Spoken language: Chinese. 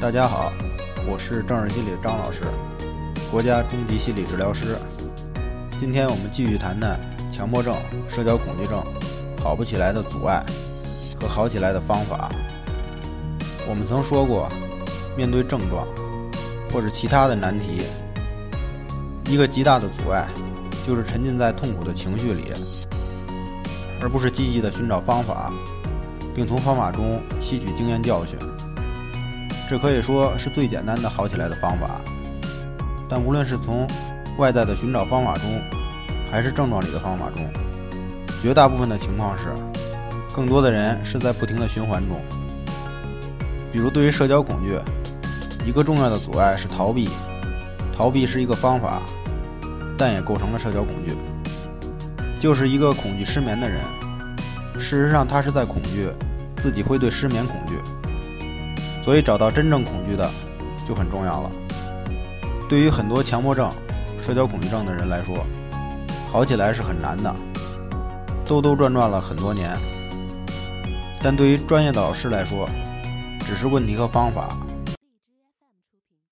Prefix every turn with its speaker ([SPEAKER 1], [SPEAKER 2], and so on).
[SPEAKER 1] 大家好，我是正视心理张老师，国家中级心理治疗师。今天我们继续谈谈强迫症、社交恐惧症好不起来的阻碍和好起来的方法。我们曾说过，面对症状或者其他的难题，一个极大的阻碍就是沉浸在痛苦的情绪里，而不是积极的寻找方法，并从方法中吸取经验教训。这可以说是最简单的好起来的方法，但无论是从外在的寻找方法中，还是症状里的方法中，绝大部分的情况是，更多的人是在不停的循环中。比如对于社交恐惧，一个重要的阻碍是逃避，逃避是一个方法，但也构成了社交恐惧。就是一个恐惧失眠的人，事实上他是在恐惧自己会对失眠恐惧。所以，找到真正恐惧的就很重要了。对于很多强迫症、社交恐惧症的人来说，好起来是很难的，兜兜转转了很多年。但对于专业的老师来说，只是问题和方法，